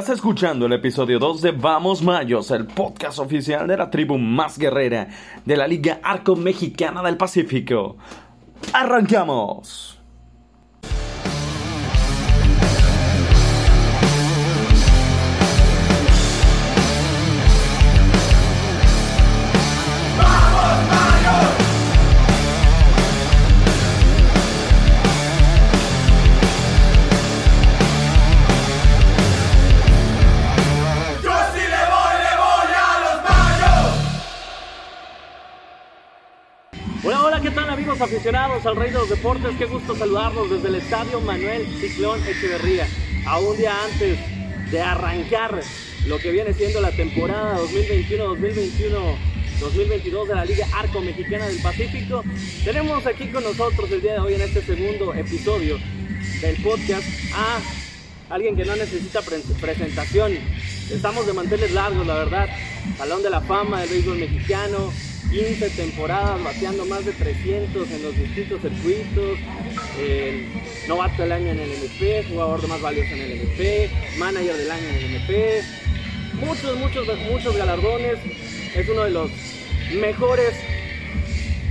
Estás escuchando el episodio 2 de Vamos Mayos, el podcast oficial de la tribu más guerrera de la Liga Arco Mexicana del Pacífico. ¡Arrancamos! Aficionados al Rey de los Deportes? Qué gusto saludarlos desde el Estadio Manuel Ciclón Echeverría. A un día antes de arrancar lo que viene siendo la temporada 2021-2021. 2022 de la Liga Arco Mexicana del Pacífico. Tenemos aquí con nosotros el día de hoy en este segundo episodio del podcast a alguien que no necesita pre- presentación. Estamos de manteles largos, la verdad. Salón de la fama del béisbol mexicano, 15 temporadas, bateando más de 300 en los distintos circuitos. eh, novato del año en el MP, jugador de más valioso en el MP, manager del año en el MP. Muchos, muchos, muchos galardones. Es uno de los mejores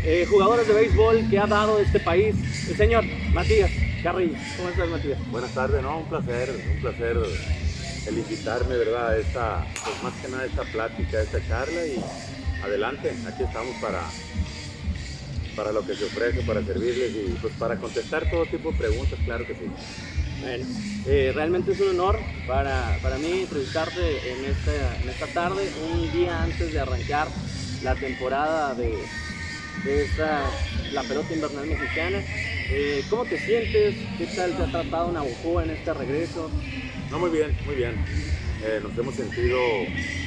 eh, jugadores de béisbol que ha dado este país. El señor Matías Carrillo. ¿Cómo estás, Matías? Buenas tardes, no, un placer, un placer felicitarme, ¿verdad? Esta, pues más que nada esta plática, esta charla y adelante, aquí estamos para, para lo que se ofrece, para servirles y pues para contestar todo tipo de preguntas, claro que sí. Bueno, eh, realmente es un honor para, para mí entrevistarte en esta, en esta tarde, un día antes de arrancar la temporada de, de esta, la pelota invernal mexicana. Eh, ¿Cómo te sientes? ¿Qué tal te ha tratado Navajo en este regreso? No, muy bien, muy bien. Eh, nos hemos sentido,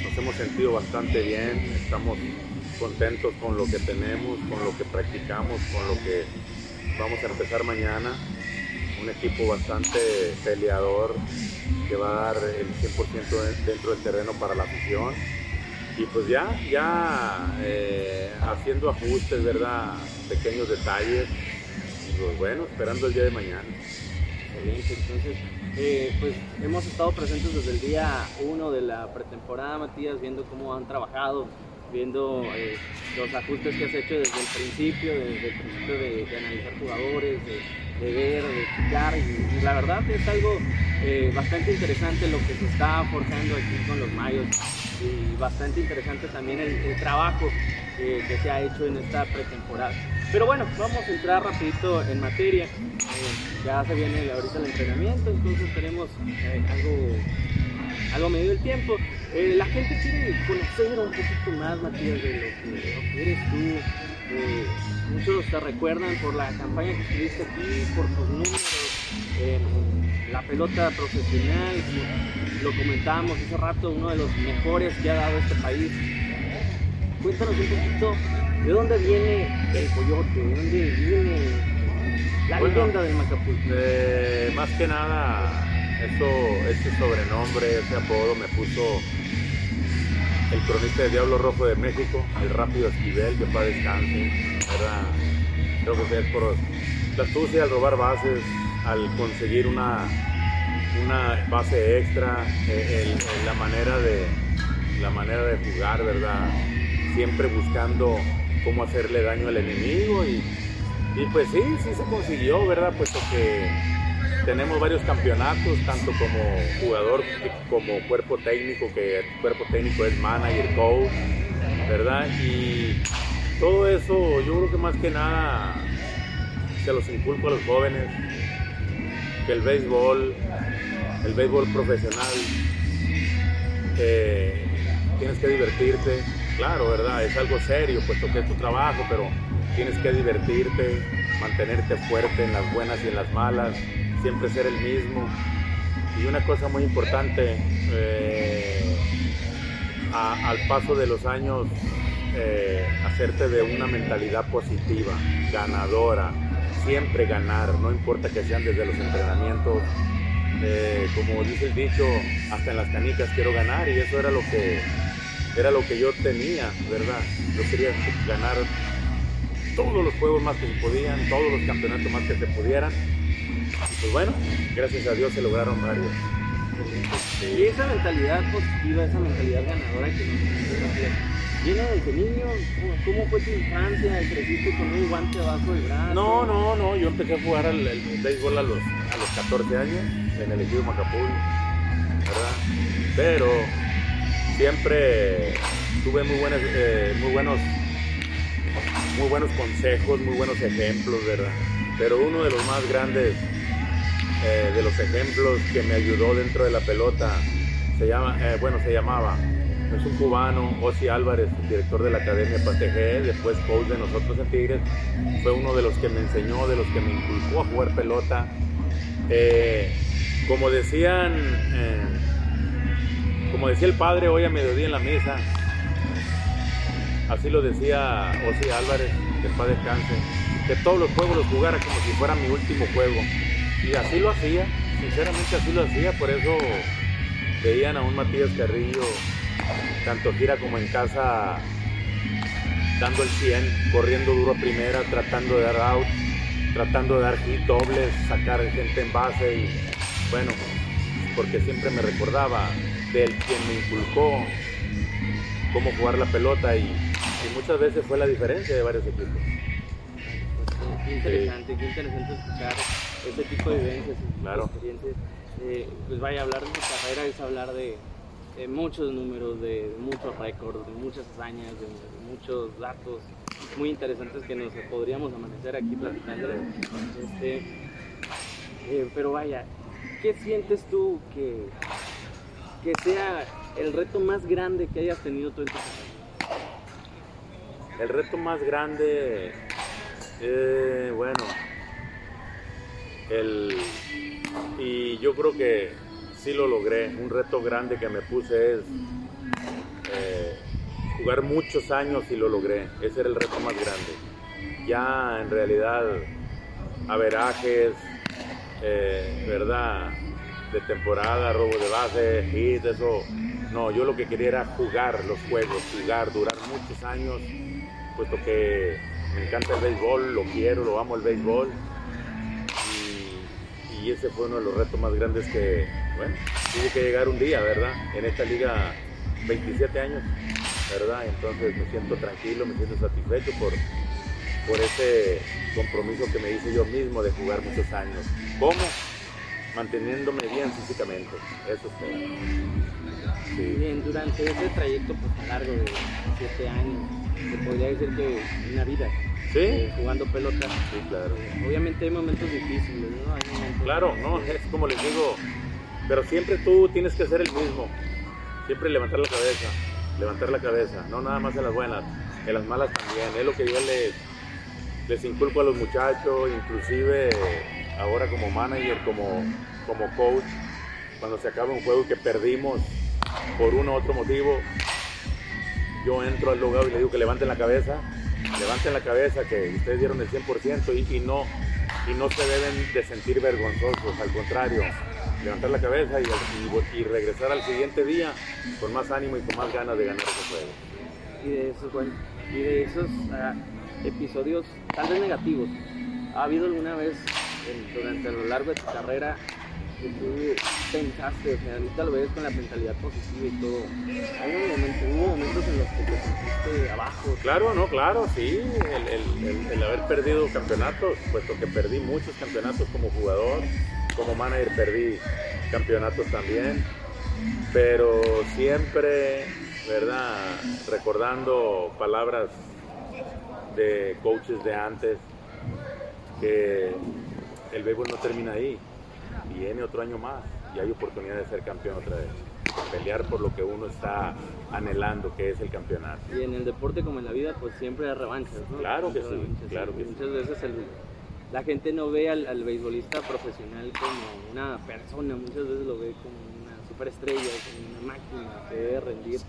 nos hemos sentido bastante bien, estamos contentos con lo que tenemos, con lo que practicamos, con lo que vamos a empezar mañana. Un equipo bastante peleador que va a dar el 100% dentro del terreno para la afición. Y pues ya, ya eh, haciendo ajustes, ¿verdad? Pequeños detalles. Pues bueno, esperando el día de mañana. Eh, pues hemos estado presentes desde el día 1 de la pretemporada, Matías, viendo cómo han trabajado, viendo eh, los ajustes que has hecho desde el principio, desde el principio de, analizar jugadores, de, ver, de checar, y, la verdad es algo eh, bastante interesante lo que se está forjando aquí con los Mayos, y bastante interesante también el trabajo eh, que se ha hecho en esta pretemporada. Pero bueno, vamos a entrar rapidito en materia. Eh, ya se viene ahorita el entrenamiento, entonces tenemos eh, algo, algo medio del tiempo. Eh, la gente quiere conocer un poquito más, Matías, de lo que, eres tú. Muchos te recuerdan por la campaña que estuviste aquí, por tus números la pelota profesional, lo comentábamos hace rato, uno de los mejores que ha dado este país. Cuéntanos un poquito de dónde viene el coyote, de dónde viene la Bueno, leyenda del Macapulco. Eh, más que nada, eso, ese sobrenombre, ese apodo me puso el cronista de Diablo Rojo de México, el rápido Esquivel, que para descanse. Era, creo que es por la astucia al robar bases, al conseguir una, una base extra, eh, el- el- la, manera de, la manera de jugar, ¿verdad? Siempre buscando cómo hacerle daño al enemigo y, y pues sí, sí se consiguió, ¿verdad? Puesto que tenemos varios campeonatos, tanto como jugador como cuerpo técnico, que el cuerpo técnico es manager, coach, ¿verdad? Y todo eso yo creo que más que nada se los inculco a los jóvenes, que el béisbol, el béisbol profesional, eh, tienes que divertirte, claro, ¿verdad? Es algo serio, puesto que es tu trabajo, pero tienes que divertirte, mantenerte fuerte en las buenas y en las malas, siempre ser el mismo. Y una cosa muy importante, eh, al paso de los años, eh, hacerte de una mentalidad positiva, ganadora, siempre ganar, no importa que sean desde los entrenamientos, eh, como dice el dicho, hasta en las canicas quiero ganar y eso era lo que era lo que yo tenía, ¿verdad? Yo quería ganar todos los juegos más que se podían, todos los campeonatos más que se pudieran. Y pues bueno, gracias a Dios se lograron varios. Y esa mentalidad positiva, esa mentalidad ganadora que nos ¿viene desde niño? ¿Cómo- ¿Cómo fue tu infancia? ¿Creciste con un guante abajo del brazo? No, no, no, yo empecé a jugar al, al béisbol a los, a los 14 años en el equipo Macapul, ¿verdad? Pero siempre tuve muy, eh, muy, buenos, muy buenos consejos, muy buenos ejemplos, ¿verdad? Pero uno de los más grandes eh, de los ejemplos que me ayudó dentro de la pelota se llama, eh, bueno, se llamaba, es un cubano, Osi Álvarez, director de la Academia Pastegé, después coach de nosotros en Tigres, fue uno de los que me enseñó, de los que me inculcó a jugar pelota. Como decían, como decía el padre hoy a mediodía en la mesa, así lo decía Osi Álvarez, que padre descanse, que todos los juegos los jugara como si fuera mi último juego. Y así lo hacía, sinceramente así lo hacía, por eso veían a un Matías Carrillo, tanto gira como en casa, dando el 100, corriendo duro a primera, tratando de dar out, tratando de dar hit dobles, sacar gente en base y bueno, porque siempre me recordaba del quien me inculcó cómo jugar la pelota y, y muchas veces fue la diferencia de varios equipos. Pues, qué interesante, qué interesante escuchar ese tipo de vivencias Claro. experiencias. Eh, pues vaya, hablar de tu carrera es hablar de, de muchos números, de, de muchos récords, de muchas hazañas, de, de muchos datos muy interesantes que nos podríamos amanecer aquí platicando. Este, eh, pero vaya, ¿qué sientes tú que, que sea el reto más grande que hayas tenido tú en tu carrera? El reto más grande, eh, bueno, el, y yo creo que sí lo logré. Un reto grande que me puse es eh, jugar muchos años y lo logré. Ese era el reto más grande. Ya en realidad, averajes, eh, ¿verdad? De temporada, robo de base, hit, eso. No, yo lo que quería era jugar los juegos, jugar, durar muchos años, puesto que me encanta el béisbol, lo quiero, lo amo el béisbol. Y, y ese fue uno de los retos más grandes que, bueno, tuvo que llegar un día, ¿verdad? En esta liga, 27 años, ¿verdad? Entonces me siento tranquilo, me siento satisfecho por, por ese compromiso que me hice yo mismo de jugar muchos años. ¿Cómo? Manteniéndome bien físicamente, eso es todo. Sí. Bien, durante ese trayecto pues, largo de siete años, se podría decir que una vida ¿Sí? eh, jugando pelota. Sí, claro. Obviamente hay momentos difíciles, ¿no? Hay momentos Claro, no, es como les digo, pero siempre tú tienes que ser el mismo. Siempre levantar la cabeza, levantar la cabeza, no nada más en las buenas, en las malas también. Es lo que yo les, les inculco a los muchachos, inclusive ahora como manager, como, como coach, cuando se acaba un juego que perdimos por uno u otro motivo, yo entro al lugar y le digo que levanten la cabeza, levanten la cabeza, que ustedes dieron el 100% y, y no, y no se deben de sentir vergonzosos, al contrario, levantar la cabeza y, y- regresar al siguiente día con más ánimo y con más ganas de ganar ese juego. y de esos, bueno, y de esos ah, episodios tal vez negativos. ¿Ha habido alguna vez en- durante a lo largo de tu carrera que tú pensaste, o sea, ahorita lo ves con la mentalidad positiva y todo? ¿Hay momento, hubo momentos en los que te sentiste abajo? Claro, no, claro, sí, el- el- el haber perdido campeonatos, puesto que perdí muchos campeonatos como jugador, como manager perdí campeonatos también, pero siempre, ¿verdad? Recordando palabras de coaches de antes, que el béisbol no termina ahí, viene otro año más y hay oportunidad de ser campeón otra vez, pelear por lo que uno está anhelando, que es el campeonato. Y en el deporte como en la vida, pues siempre hay revanchas, ¿no? Claro que sí, revanchas, claro que sí. Muchas veces el- la gente no ve al, al beisbolista profesional como una persona, muchas veces lo ve como una superestrella, como una máquina que debe rendir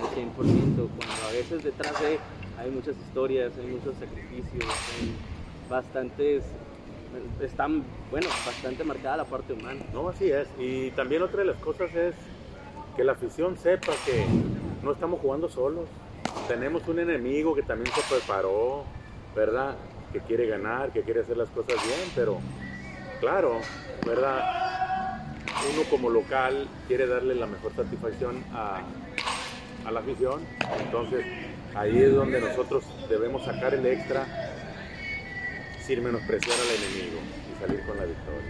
al 100%, cuando a veces detrás de hay muchas historias, hay muchos sacrificios, hay bastantes, están, bueno, bastante marcada la parte humana. No, así es. Y también otra de las cosas es que la afición sepa que no estamos jugando solos. Tenemos un enemigo que también se preparó, ¿verdad? Que quiere ganar, que quiere hacer las cosas bien, pero claro, ¿verdad? uno como local quiere darle la mejor satisfacción a, a la afición. Entonces ahí es donde nosotros debemos sacar el extra sin menospreciar al enemigo y salir con la victoria.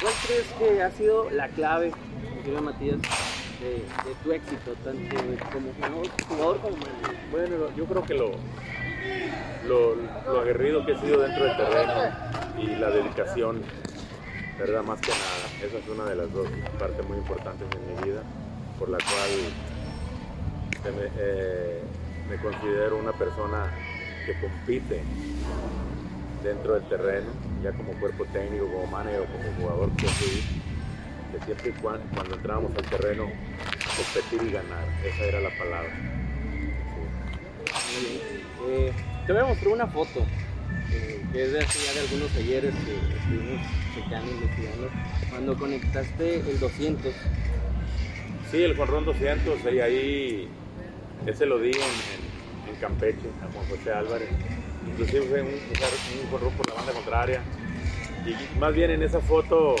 ¿Cuál crees que ha sido la clave, Matías, de, de tu éxito, tanto como jugador, jugador como manager? Bueno, yo creo que lo, lo, lo aguerrido que he sido dentro del terreno y la dedicación, ¿verdad? Más que nada. Esa es una de las dos partes muy importantes en mi vida, por la cual me, eh, me considero una persona que compite dentro del terreno, ya como cuerpo técnico, como manager o como jugador que fui, que siempre y cuando, cuando entrábamos al terreno, competir y ganar, esa era la palabra. Sí. Eh, te voy a mostrar una foto eh, que es de hace ya de algunos ayeres que estuvimos checando, investigando. Cuando conectaste el 200, Sí, el Juan 200, y ahí ese lo di en, en- en Campeche, a Juan José Álvarez. Inclusive fue un, un jonrón por la banda contraria. Y más bien en esa foto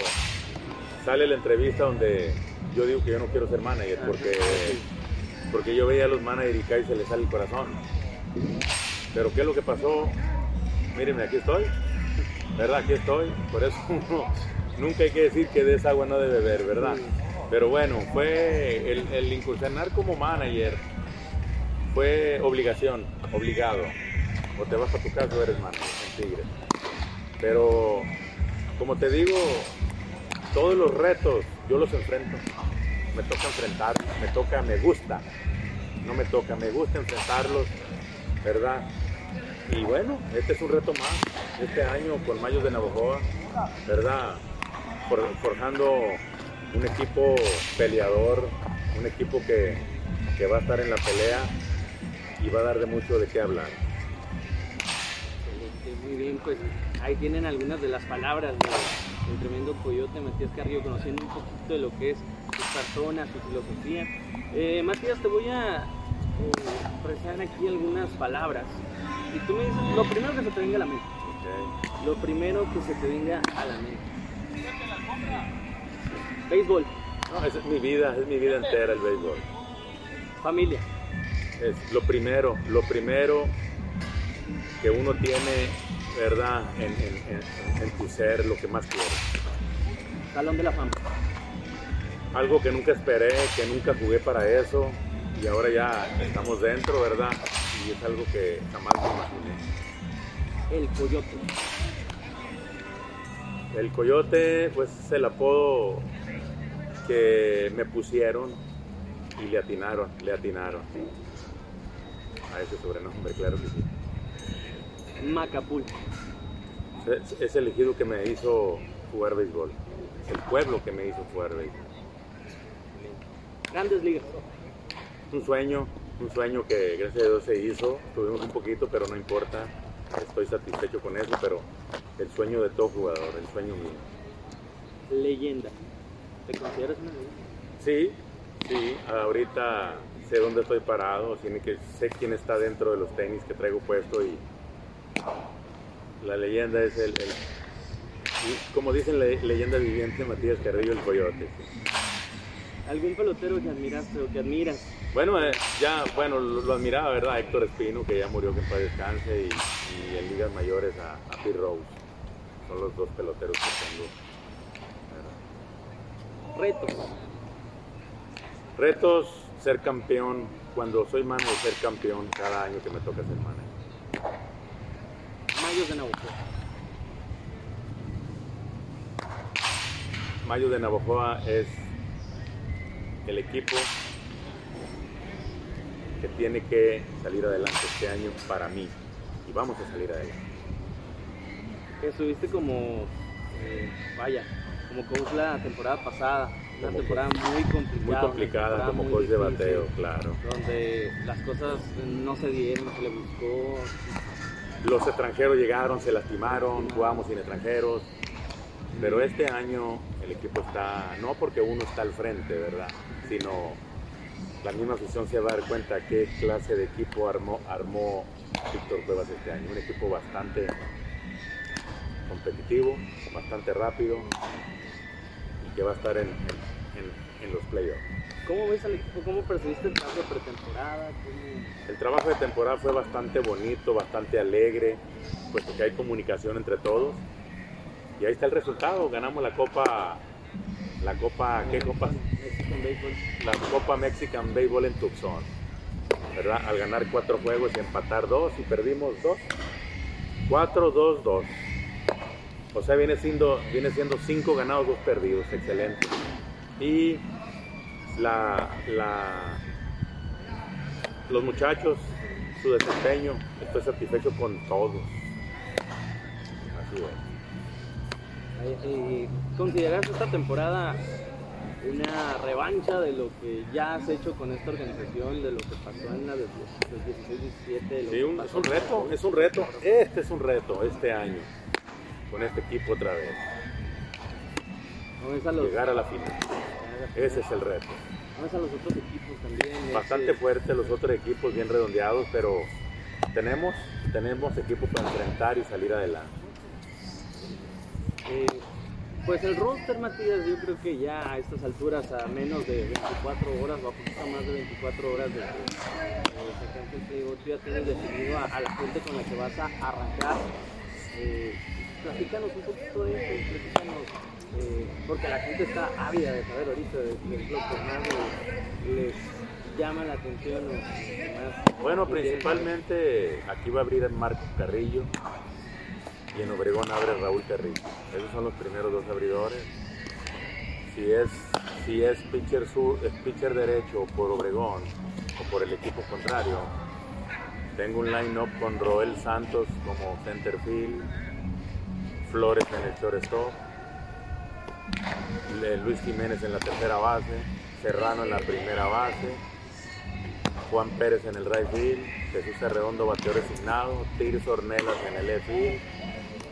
sale la entrevista donde yo digo que yo no quiero ser manager porque, porque yo veía a los managers y casi se les sale el corazón. Pero ¿qué es lo que pasó? Mírenme, aquí estoy. ¿Verdad? Aquí estoy. Por eso uno, nunca hay que decir que de esa agua no debe beber, ¿verdad? Pero bueno, fue el, el incursionar como manager fue obligación, obligado. O te vas a tu casa o eres manager en Tigres. Pero como te digo, todos los retos yo los enfrento. Me toca enfrentar, me toca, me gusta. No me toca, me gusta enfrentarlos, ¿verdad? Y bueno, este es un reto más, este año con Mayos de Navajoa, ¿verdad? For- forjando un equipo peleador, un equipo que, que va a estar en la pelea y va a dar de mucho de qué hablar. muy bien, pues ahí tienen algunas de las palabras de- del tremendo coyote Matías Carrillo, conociendo un poquito de lo que es su persona, su filosofía. Eh, Matías, te voy a eh, expresar aquí algunas palabras. Y tú me dices lo primero que se te venga a la mente. Lo primero que se te venga a la mente. Béisbol, No, esa es mi vida, es mi vida entera el béisbol. familia, Es lo primero, lo primero que uno tiene, ¿verdad? En, en- en- en tu ser, lo que más quiere. Salón de la Fama, Algo que nunca esperé, que nunca jugué para eso y ahora ya estamos dentro, ¿verdad? Y es algo que jamás me imaginé. el coyote, El coyote, pues es el apodo que me pusieron y le atinaron, le atinaron. A ese sobrenombre, claro que sí. Macapul, Es, es el elegido que me hizo jugar béisbol. Es el pueblo que me hizo jugar béisbol. Grandes Ligas, Un sueño, un sueño que gracias a Dios se hizo. Tuvimos un poquito, pero no importa. Estoy satisfecho con eso, pero el sueño de todo jugador, el sueño mío. leyenda. ¿Te consideras una leyenda? Sí, sí, ahorita sé dónde estoy parado, tiene que, sé quién está dentro de los tenis que traigo puesto y la leyenda es el, el- como dicen la leyenda viviente Matías Carrillo el Coyote. ¿Algún pelotero que admiraste o que admiras? Bueno, eh, ya, bueno, lo, lo admiraba, ¿verdad? Héctor Espino, que ya murió, que en paz descanse, y, y en ligas mayores a, a Pete Rose. Son los dos peloteros que tengo. ¿verdad? Retos. Retos, ser campeón. Cuando soy manager, ser campeón cada año que me toca ser manager. Mayos de Navajo. Mayo de Navajoa es el equipo que tiene que salir adelante este año para mí. Y vamos a salir adelante. Estuviste como, eh, vaya, como coach la temporada pasada. Una temporada muy complicada. Muy complicada como coach de bateo, claro. Donde las cosas no se dieron, se le buscó. Los extranjeros llegaron, se lastimaron, jugamos sin extranjeros. Pero este año el equipo está, no porque uno está al frente, ¿verdad? Sino la misma afición se va a dar cuenta qué clase de equipo armó, armó Víctor Cuevas este año. Un equipo bastante competitivo, bastante rápido, que va a estar en, en- en los playoffs. ¿Cómo ves al equipo? ¿Cómo percibiste el trabajo de pretemporada? ¿Cómo- El trabajo de temporada fue bastante bonito, bastante alegre, puesto que hay comunicación entre todos. Y ahí está el resultado, ganamos la Copa, la Copa, ¿qué Copa? Mexican Baseball. La Copa Mexican Baseball en Tucson, ¿verdad? Al ganar cuatro juegos y empatar dos y perdimos dos. Cuatro, dos, dos. O sea, viene siendo, viene siendo cinco ganados, dos perdidos, excelente. Y la, la, los muchachos, su desempeño, estoy satisfecho con todos. Así es. Eh, ¿Consideras esta temporada una revancha de lo que ya has hecho con esta organización, de lo que pasó en la de los 16-17? de lo Sí, un- es un reto, es un reto. Este es un reto este año, con este equipo otra vez. ¿No ves a los, Llegar a la final. Ese es el reto. ¿no ves a los otros equipos también? Bastante Este, fuerte, los otros equipos bien redondeados, pero tenemos, tenemos equipo para enfrentar y salir adelante. eh, pues el roster, Matías, yo creo que ya a estas alturas, a menos de 24 horas, o a más de 24 horas de que eh, tú ya tienes definido a, a la gente con la que vas a arrancar. Eh, platícanos un poquito de eso, eh, porque la gente está ávida de saber ahorita de, de lo que más les, les llama la atención o Bueno, principalmente aquí va a abrir Marco Carrillo y en Obregón abre Raúl Carrillo. Esos son los primeros dos abridores. Si es, si es pitcher, sur, es pitcher derecho por Obregón o por el equipo contrario, tengo un line-up con Roel Santos como center field, Flores en el shortstop, Luis Jiménez en la tercera base, Serrano en la primera base, Juan Pérez en el right field, Jesús Arredondo bateador designado, Tirso Ornelas en el left field,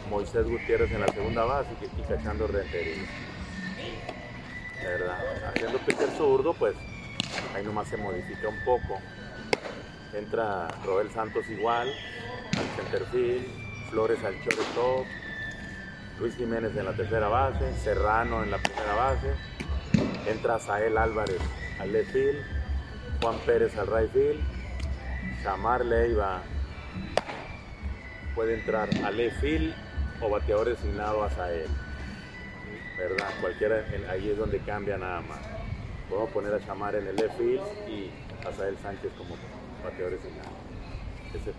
Moisés Gutiérrez en la segunda base y, cachando Rentería. ¿Verdad? Haciendo pitcher zurdo, pues ahí nomás se modifica un poco. Entra Roel Santos igual, al center field, Flores al shortstop, Luis Jiménez en la tercera base, Serrano en la primera base, entra Sael Álvarez al left field, Juan Pérez al right field, Samar Leiva puede entrar al left field o bateador designado a Sael. ¿Verdad? Cualquiera, ahí es donde cambia nada más. Podemos poner a Chamar en el left field y a Sael Sánchez como bateador designado. Ese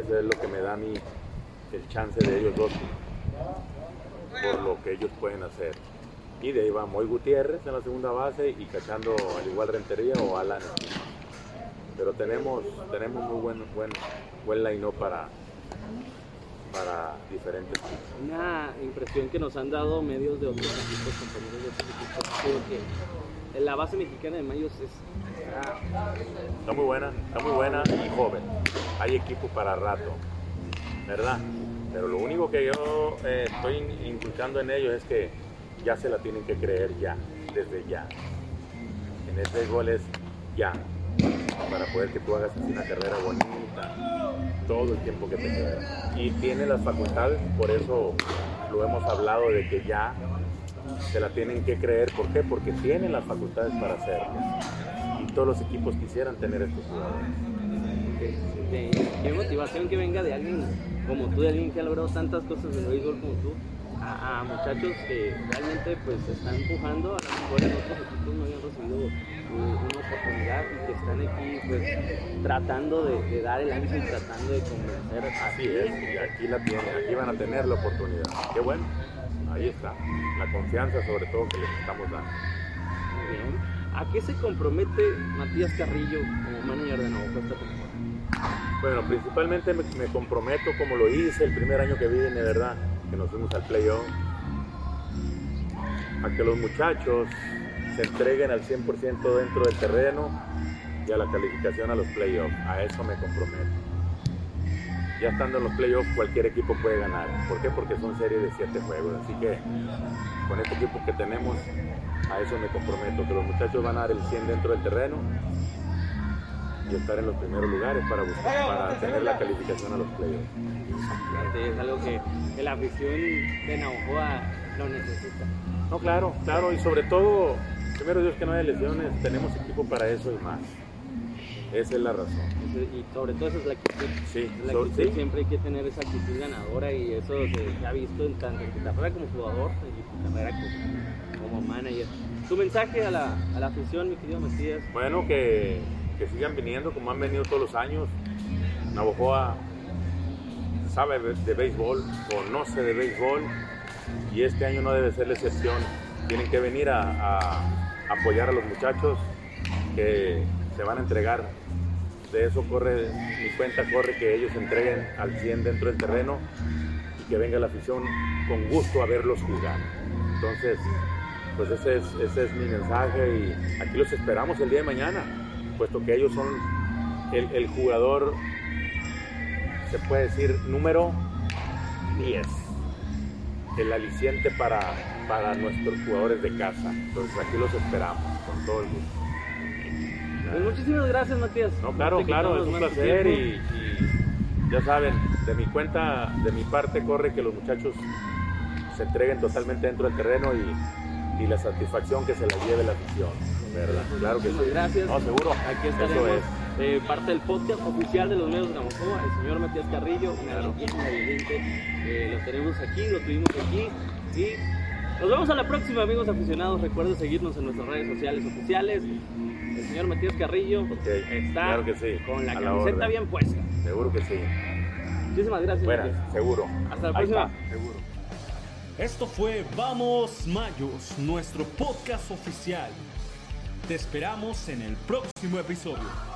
es lo que me da a mí el chance de ellos dos por lo que ellos pueden hacer. Y de ahí va Moy Gutiérrez en la segunda base y cachando al igual Rentería o Alan. Pero tenemos, tenemos muy buen, buen, buen line-up para, para diferentes equipos. Una impresión que nos han dado medios de otros equipos, compañeros de otros equipos, que la base mexicana de Mayos es, Está muy buena, está muy buena y joven. Hay equipo para rato, ¿verdad? Pero lo único que yo eh, estoy in- inculcando en ellos es que ya se la tienen que creer ya, desde ya. En ese gol es ya, para poder que tú hagas así una carrera bonita, todo el tiempo que te queda. Y tiene las facultades, por eso lo hemos hablado de que ya se la tienen que creer. ¿Por qué? Porque tienen las facultades para hacerlo. Y todos los equipos quisieran tener estos jugadores. De, qué motivación que venga de alguien como tú, de alguien que ha logrado tantas cosas en el béisbol como tú, a, a muchachos que realmente pues se están empujando, a lo mejor en otros equipos no habían recibido eh, una oportunidad y que están aquí pues tratando de, de dar el ancho y tratando de convencer Así es, y aquí la tienen, aquí van a tener la oportunidad. Qué bueno, ahí está. La confianza sobre todo que les estamos dando. Muy bien. ¿A qué se compromete Matías Carrillo como manager de Navajo esta temporada? Bueno, principalmente me, me comprometo, como lo hice el primer año que vine, ¿verdad? Que nos fuimos al playoff, a que los muchachos se entreguen al 100% dentro del terreno y a la calificación a los playoffs. A eso me comprometo. Ya estando en los playoffs, cualquier equipo puede ganar. ¿Por qué? Porque son series de 7 juegos. Así que con este equipo que tenemos, a eso me comprometo, que los muchachos van a dar el 100 dentro del terreno y estar en los primeros lugares para, buscar, para tener la calificación a los playoffs. Fíjate, Es algo que, que la afición de Navajoa lo necesita. No, claro, claro, y sobre todo, primero Dios que no haya lesiones, tenemos equipo para eso y más. Esa es la razón. Y sobre todo esa es la actitud. Sí, La so- actitud, sí. Siempre hay que tener esa actitud ganadora y eso se, ha visto en tanto en tu carrera como jugador y tu carrera como, como manager. Tu mensaje a la, a la afición, mi querido Matías. Bueno, que, que sigan viniendo como han venido todos los años. Navojoa sabe de, béisbol, conoce de béisbol y este año no debe ser la excepción. Tienen que venir a, apoyar a los muchachos que se van a entregar. De eso corre, mi cuenta corre que ellos entreguen al 100 dentro del terreno y que venga la afición con gusto a verlos jugar. Entonces, pues ese es, ese es mi mensaje y aquí los esperamos el día de mañana, puesto que ellos son el, el jugador, se puede decir, número 10, el aliciente para, para nuestros jugadores de casa. Entonces aquí los esperamos con todo el gusto. Pues muchísimas gracias, Matías. No, claro, te claro, es un placer y ya saben, de mi cuenta, de mi parte corre que los muchachos se entreguen totalmente dentro del terreno y, y la satisfacción que se la lleve la afición, ¿verdad? Claro que sí. Gracias. No, seguro. Aquí Eso estaremos. es. eh, parte del podcast oficial de los medios de Navajoa, el señor Matías Carrillo, una Claro. evidente. Eh, lo tenemos aquí, lo tuvimos aquí. Y nos vemos a la próxima, amigos aficionados. Recuerden seguirnos en nuestras redes sociales oficiales. El señor Matías Carrillo Ok, está claro que sí, con la a camiseta bien puesta. Seguro que sí. Muchísimas gracias. Matías. seguro. Hasta la Ahí próxima. está, seguro. Esto fue Vamos Mayos, nuestro podcast oficial. Te esperamos en el próximo episodio.